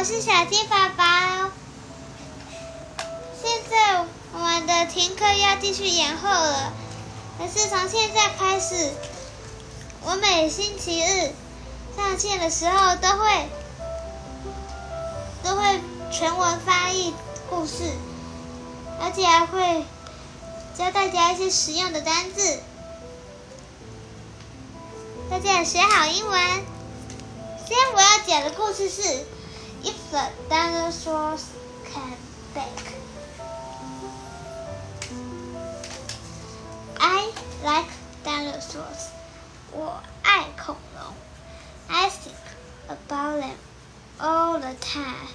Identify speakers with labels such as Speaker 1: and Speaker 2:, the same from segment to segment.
Speaker 1: 我是小鸡宝宝。现在我们的停课要继续延后了，可是从现在开始，我每星期日上线的时候都会都会全文翻译故事，而且还会教大家一些实用的单字。大家也学好英文。今天我要讲的故事是 ：If the dinosaurs came back。I like dinosaurs。我爱恐龙。I think about them all the time。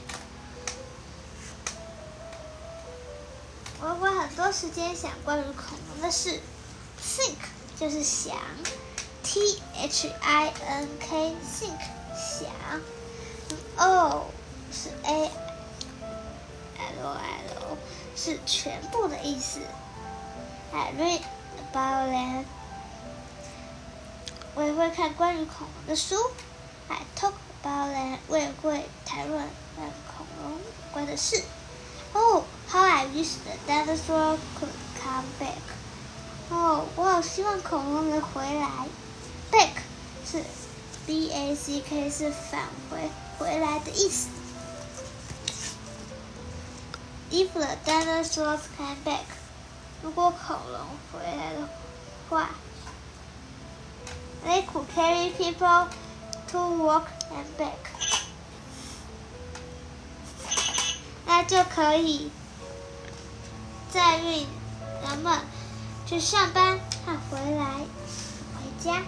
Speaker 1: 我花很多时间想关于恐龙的事。Think 就是想。T H I N K think 想 ，O 是 A L L 是全部的意思。I read about them，我也会看关于恐龙的书。I talk about them，我也会谈论跟恐龙有关的事。Oh, how I wish the dinosaur could come back！哦，我好希望恐龙能回来。Back 是 B A C K 是返回回来的意思。If the dinosaurs came back，如果恐龙回来的话，they could carry people to work and back，那就可以载运人们去上班和回来回家。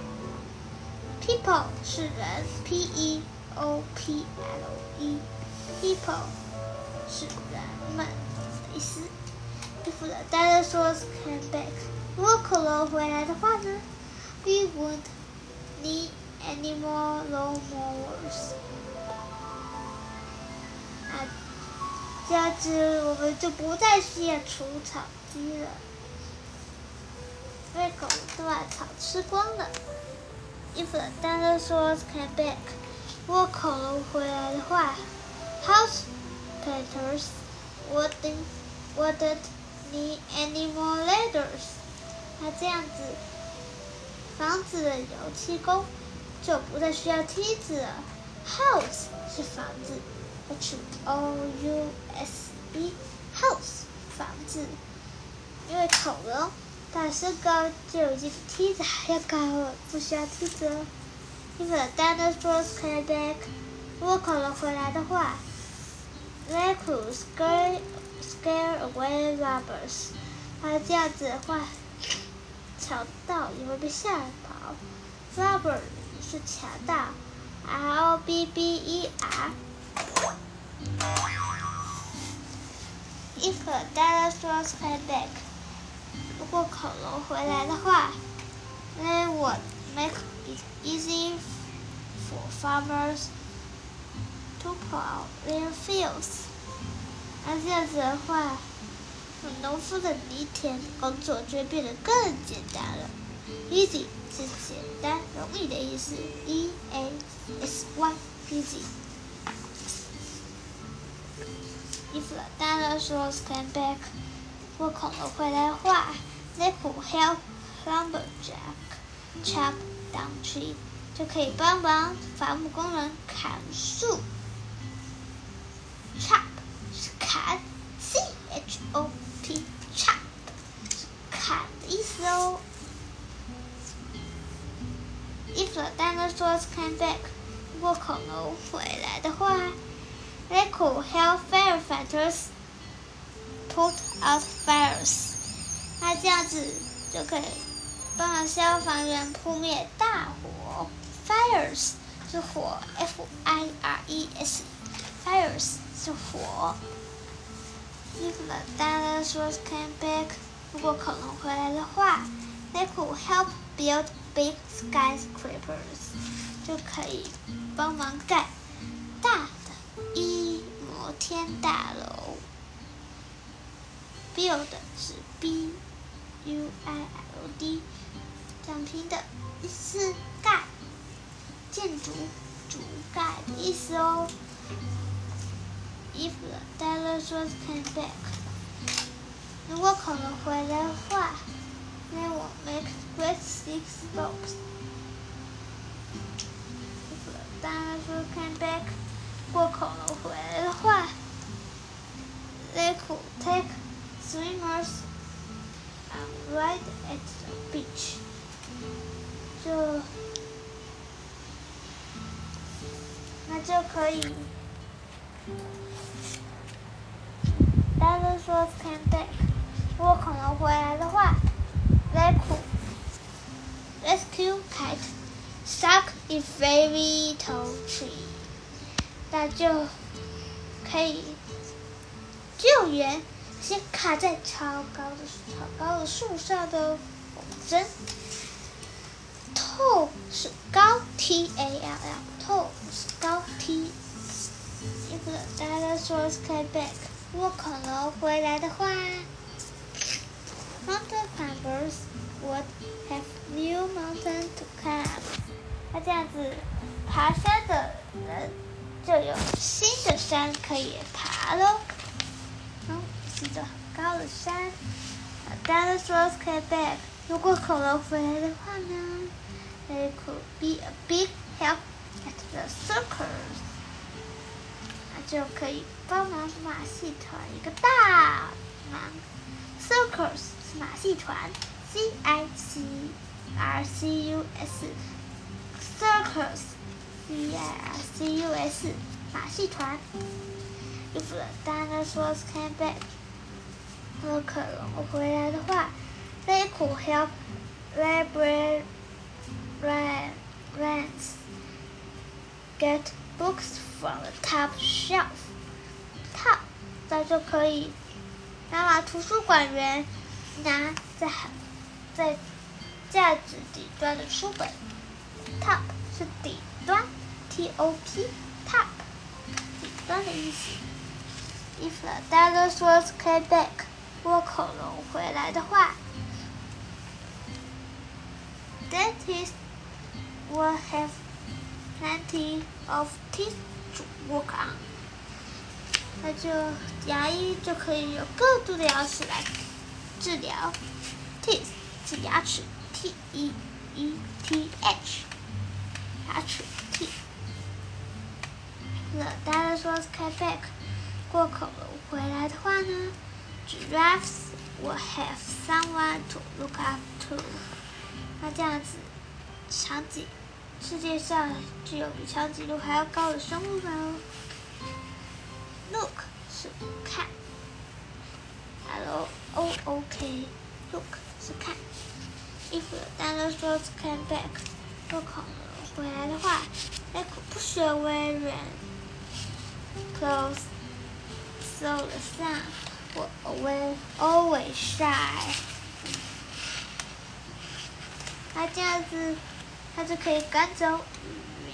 Speaker 1: People 是人，P E O P L E，People 是人们的意思。If the dinosaurs came back，如果恐龙回来的话呢？We won't need any more lawnmowers。啊，这样子我们就不再需要除草机了，因为恐龙都把草吃光了。If the dinosaurs came back，如果恐龙回来的话，house painters wouldn't wouldn't need any more ladders。那这样子，房子的油漆工就不再需要梯子了。House 是房子，H O U S E，house 房子，因为恐龙。大身高就已经比梯子还要高了，不需要梯子了。If the dinosaurs came back，如果恐龙回来的话，they could scare scare away robbers。它这样子的话，强盗也会被吓跑。Robber 是强盗，R O B B E R。If the dinosaurs came back。如果恐龙回来的话，they would make it easy for farmers to plow their fields。那这样子的话，农夫的犁田工作就会变得更简单了。Easy 是简单、容易的意思，E A S Y，easy。If the dinosaurs came back，如果恐龙回来的话。They could help lumberjack chop down tree，就可以帮忙伐木工人砍树。Chop 是砍，C H O P，chop 是砍的意思哦。If the dinosaurs came back，如果恐龙回来的话，They could help firefighters put out fires。那这样子就可以 帮忙消防员扑灭大火。Fires 是火，F I R E S，Fires 是火。If the dinosaurs came back，如果恐龙回来的话，they could help build big skyscrapers，就可以帮忙盖大的一摩天大楼。Build 是 B。U I L D，这样拼的意思盖建筑主盖的意思哦。If the dinosaurs came back，如果恐龙回来的话，they will make great thick spokes。If the dinosaurs came back，如果恐龙回来的话，they could take swimmers and ride at the beach。就那就可以。Dinosaurs came back。如果恐龙回来的话，they could rescue cat stuck in very tall tree。那就可以救援先卡在超高的超高的树上的风筝。Tall 是高，tall 是高，T。If the dinosaurs came back，如果恐龙回来的话，mountain climbers would have new mountain to climb。那这样子，爬山的人就有新的山可以爬喽。嗯，是座很高的山。Dinosaurs came back，如果恐龙回来的话呢 ，they could be a big help at the circus。就可以帮忙马戏团一个大忙。Circus 是马戏团，C I C R C U S，Circus，C I R C U S，马戏团。If the dinosaurs came back，如果恐龙回来的话，they could help Ran, runs. get books from the top shelf. Top，那就可以拿图书馆员拿在在架子底端的书本。Top 是底端，T O P，top，底端的意思。If the dinosaurs came back，如果恐龙回来的话，dentist will have plenty of teeth to work on。那就牙医就可以有更多的牙齿来治疗。Teeth 是牙齿，T E E T H，牙齿 T。The dinosaurs came back。过恐龙回来的话呢，Giraffes will have someone to look up to。那这样子， 场景。世界上具有比长颈鹿还要高的生物吗。Look 是看，L O O K，Look 是看。If the dinosaurs came back，若恐龙回来的话，they could push away rain，close，so the sun will always shine。那这样子。它就可以赶走雨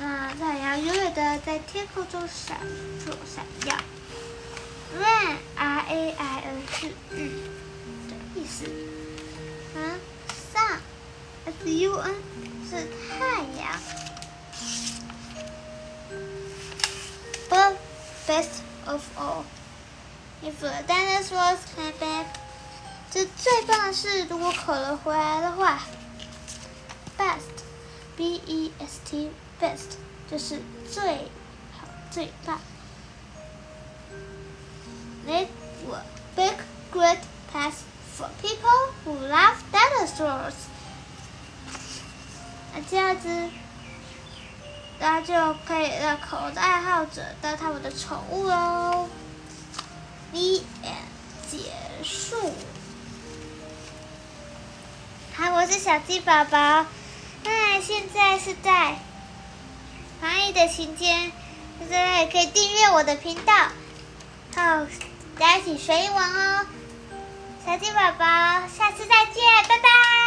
Speaker 1: 云，啊，太阳永远的在天空中闪烁闪耀。Rain R A I N 是雨的意思，啊，Sun S U N 是太阳。But best of all, if the dinosaurs came back，这最棒的是，如果可能回来的话。Best，B E S T，best 就是最好、最棒。They were big, great pets for people who love dinosaurs。那这样子，那就可以让恐龙的爱好者当他们的宠物喽。The end，结束。好，我是小鸡宝宝。 现在是在防疫的期间，大家也可以订阅我的频道，好，大家一起学英文哦。小鸡宝宝，下次再见，拜拜。